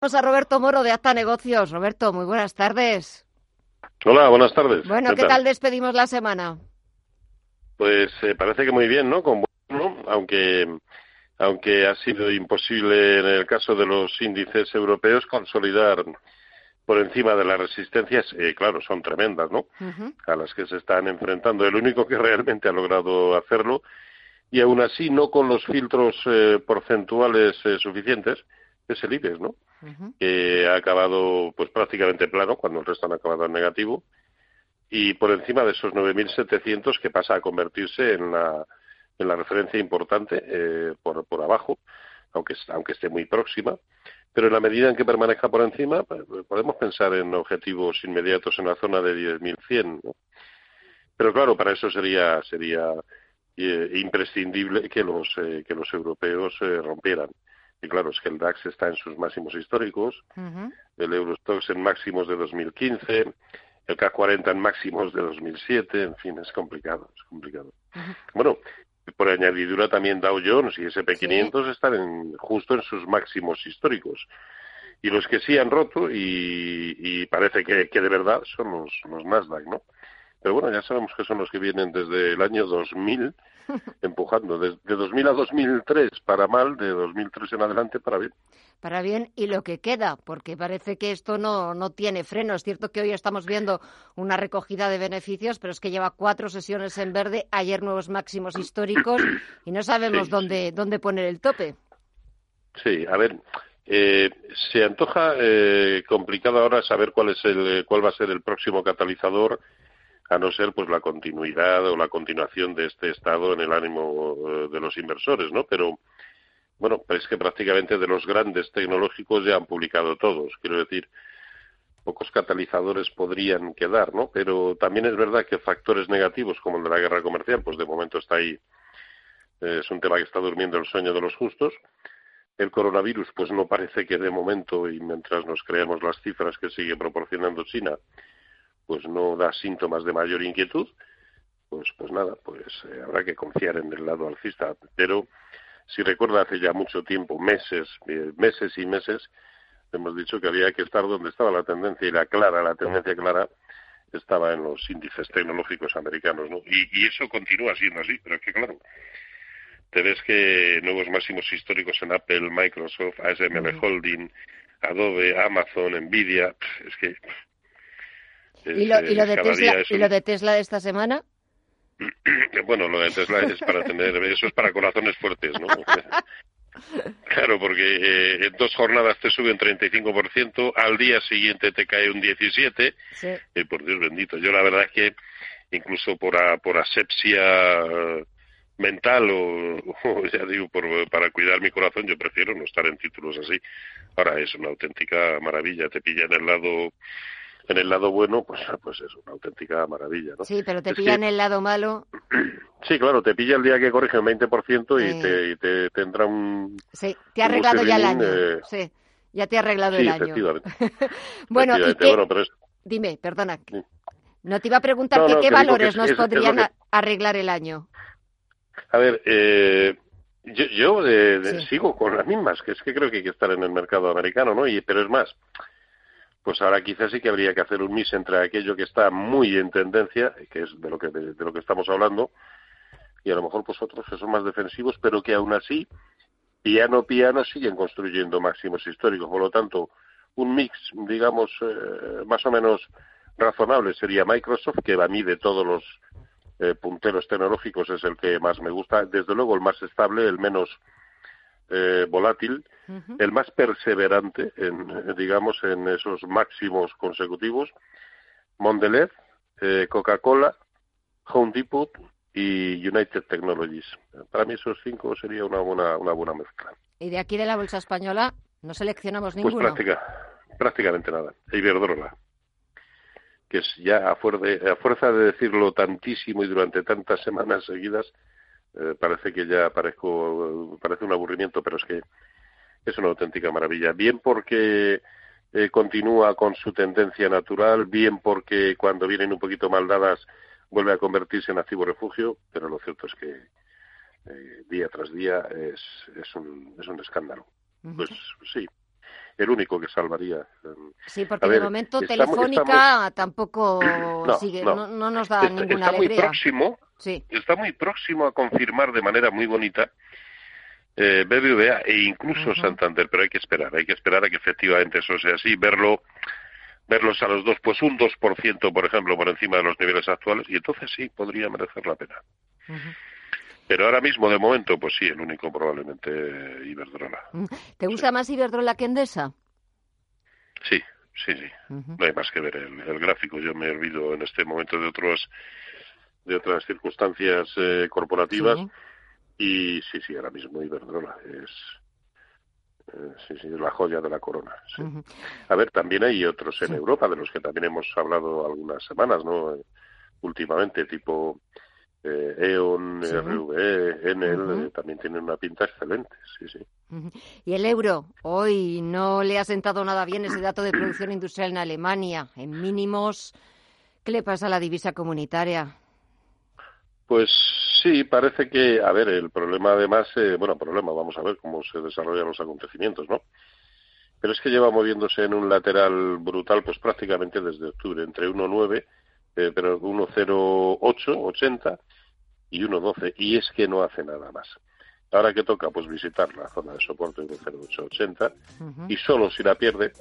Vamos a Roberto Moro de Acta Negocios. Roberto, muy buenas tardes. Hola, buenas tardes. Bueno, ¿qué, tal? despedimos la semana? Pues eh, parece que muy bien, ¿no? Con bueno, aunque aunque ha sido imposible en el caso de los índices europeos consolidar por encima de las resistencias, eh, claro, son tremendas, ¿no? A las que se están enfrentando. El único que realmente ha logrado hacerlo, y aún así no con los filtros eh, porcentuales suficientes, es el IBEX, ¿no? que ha acabado pues prácticamente plano cuando el resto han acabado en negativo y por encima de esos 9.700 que pasa a convertirse en la, en la referencia importante eh, por, por abajo, aunque, aunque esté muy próxima. Pero en la medida en que permanezca por encima, pues, podemos pensar en objetivos inmediatos en la zona de 10.100. ¿no? Pero claro, para eso sería, sería eh, imprescindible que los, eh, que los europeos rompieran y claro, es que el DAX está en sus máximos históricos, el Eurostox en máximos de 2015, el K40 en máximos de 2007, en fin, es complicado, es complicado. Bueno, por añadidura también Dow Jones y SP500 están en, justo en sus máximos históricos. Y los que sí han roto, y, parece que, que, de verdad, son los, los Nasdaq, ¿no? Pero bueno, ya sabemos que son los que vienen desde el año 2000 empujando, de, de 2000 a 2003 para mal, de 2003 en adelante para bien. Para bien y lo que queda, porque parece que esto no, no tiene freno. Es cierto que hoy estamos viendo una recogida de beneficios, pero es que lleva cuatro sesiones en verde, ayer nuevos máximos históricos y no sabemos dónde, dónde poner el tope. Sí, a ver, eh, se antoja eh, complicado ahora saber cuál es el, cuál va a ser el próximo catalizador a no ser pues la continuidad o la continuación de este estado en el ánimo eh, de los inversores, ¿no? Pero bueno, es que prácticamente de los grandes tecnológicos ya han publicado todos, quiero decir, pocos catalizadores podrían quedar, ¿no? Pero también es verdad que factores negativos como el de la guerra comercial, pues de momento está ahí, eh, es un tema que está durmiendo el sueño de los justos. El coronavirus, pues no parece que de momento, y mientras nos creemos las cifras que sigue proporcionando China, pues no da síntomas de mayor inquietud, pues, pues nada, pues eh, habrá que confiar en el lado alcista. Pero si recuerda hace ya mucho tiempo, meses, eh, meses y meses, hemos dicho que había que estar donde estaba la tendencia y la clara, la tendencia clara estaba en los índices tecnológicos americanos, ¿no? Y, eso continúa siendo así, pero es que claro, te ves que nuevos máximos históricos en Apple, Microsoft, ASML Holding, Adobe, Amazon, Nvidia, es que ¿Y lo, y lo de, Tesla, ¿Y lo de Tesla de esta semana? Bueno, lo de Tesla es para tener, eso es para corazones fuertes, ¿no? Claro, porque eh, en dos jornadas te sube un 35%, al día siguiente te cae un 17%, sí. y por Dios bendito. Yo la verdad es que incluso por, por asepsia mental o, ya digo, por, para cuidar mi corazón, yo prefiero no estar en títulos así. Ahora es una auténtica maravilla, te pilla en el lado en el lado bueno, pues, pues es una auténtica maravilla, ¿no? Sí, pero te pilla en el lado malo. Sí, claro, te pilla el día que corrige un 20% y, te, y te tendrá un... Sí, te ha arreglado ya el año. Eh, sí, ya te ha arreglado el año. bueno, y pero dime, perdona. No te iba a preguntar qué valores nos podrían arreglar el año. A ver, eh, yo, yo de, sigo con las mismas, que es que creo que hay que estar en el mercado americano, ¿no? Y, pero es más, pues ahora quizás sí que habría que hacer un mix entre aquello que está muy en tendencia, que es de lo que, de, lo que estamos hablando, y a lo mejor pues otros que son más defensivos, pero que aún así, piano piano, siguen construyendo máximos históricos. Por lo tanto, un mix, digamos, eh, más o menos razonable sería Microsoft, que a mí de todos los eh, punteros tecnológicos es el que más me gusta. Desde luego el más estable, el menos eh, volátil, el más perseverante, en, digamos, en esos máximos consecutivos, Mondelez, eh, Coca-Cola, Home Depot y United Technologies. Para mí esos cinco sería una buena, una buena mezcla. ¿Y de aquí de la bolsa española no seleccionamos pues ninguno? Pues prácticamente nada. Iberdrola, que es ya a, a fuerza de decirlo tantísimo y durante tantas semanas seguidas, eh, parece que ya parezco, parece un aburrimiento, pero es que es una auténtica maravilla. Bien porque eh, continúa con su tendencia natural, bien porque cuando vienen un poquito mal dadas vuelve a convertirse en activo refugio, pero lo cierto es que eh, día tras día es, es, un, es un escándalo. Pues sí, el único que salvaría. Em, sí, porque de momento Telefónica tampoco sigue, no, nos da ninguna está Muy próximo, sí. Está muy próximo a confirmar de manera muy bonita eh, BBVA e incluso Santander, pero hay que esperar, hay que esperar a que efectivamente eso sea así, verlo verlos a los dos, pues un 2%, por ejemplo, por encima de los niveles actuales, y entonces sí, podría merecer la pena. Pero ahora mismo, de momento, pues sí, el único probablemente Iberdrola. ¿Te gusta más Iberdrola que Endesa? Sí, sí, sí. No hay más que ver el, gráfico. Yo me olvido en este momento de otros de otras circunstancias eh, corporativas. Y sí, sí, ahora mismo Iberdrola es, eh, sí, sí, la joya de la corona. A ver, también hay otros en Europa de los que también hemos hablado algunas semanas, ¿no? Últimamente, tipo eh, E.ON, RVE, Enel, eh, también tienen una pinta excelente, sí, sí. Y el euro, hoy no le ha sentado nada bien ese dato de producción industrial en Alemania, en mínimos. ¿Qué le pasa a la divisa comunitaria? Pues sí, parece que, a ver, el problema además, eh, bueno, problema, vamos a ver cómo se desarrollan los acontecimientos, ¿no? Pero es que lleva moviéndose en un lateral brutal, pues prácticamente desde octubre, entre 1,9 eh, pero 1.0880 y 1.12, y es que no hace nada más. Ahora que toca, pues visitar la zona de soporte 1.0880, y solo si la pierde,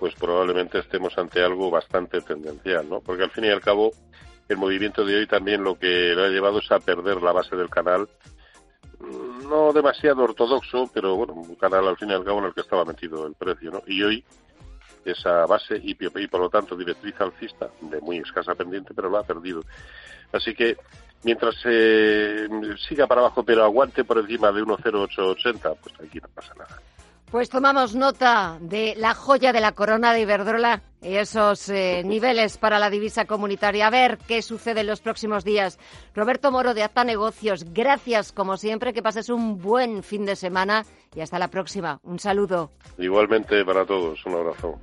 pues probablemente estemos ante algo bastante tendencial, ¿no? Porque al fin y al cabo, el movimiento de hoy también lo que le ha llevado es a perder la base del canal, mm, no demasiado ortodoxo, pero bueno, un canal al fin y al cabo en el que estaba metido el precio, ¿no? Y hoy esa base y, por lo tanto directriz alcista de muy escasa pendiente, pero lo ha perdido. Así que mientras eh, siga para abajo pero aguante por encima de 1,0880, pues aquí no pasa nada. Pues tomamos nota de la joya de la corona de Iberdrola y esos eh, niveles para la divisa comunitaria. A ver qué sucede en los próximos días. Roberto Moro de Acta Negocios, gracias como siempre, que pases un buen fin de semana y hasta la próxima. Un saludo. Igualmente para todos, un abrazo.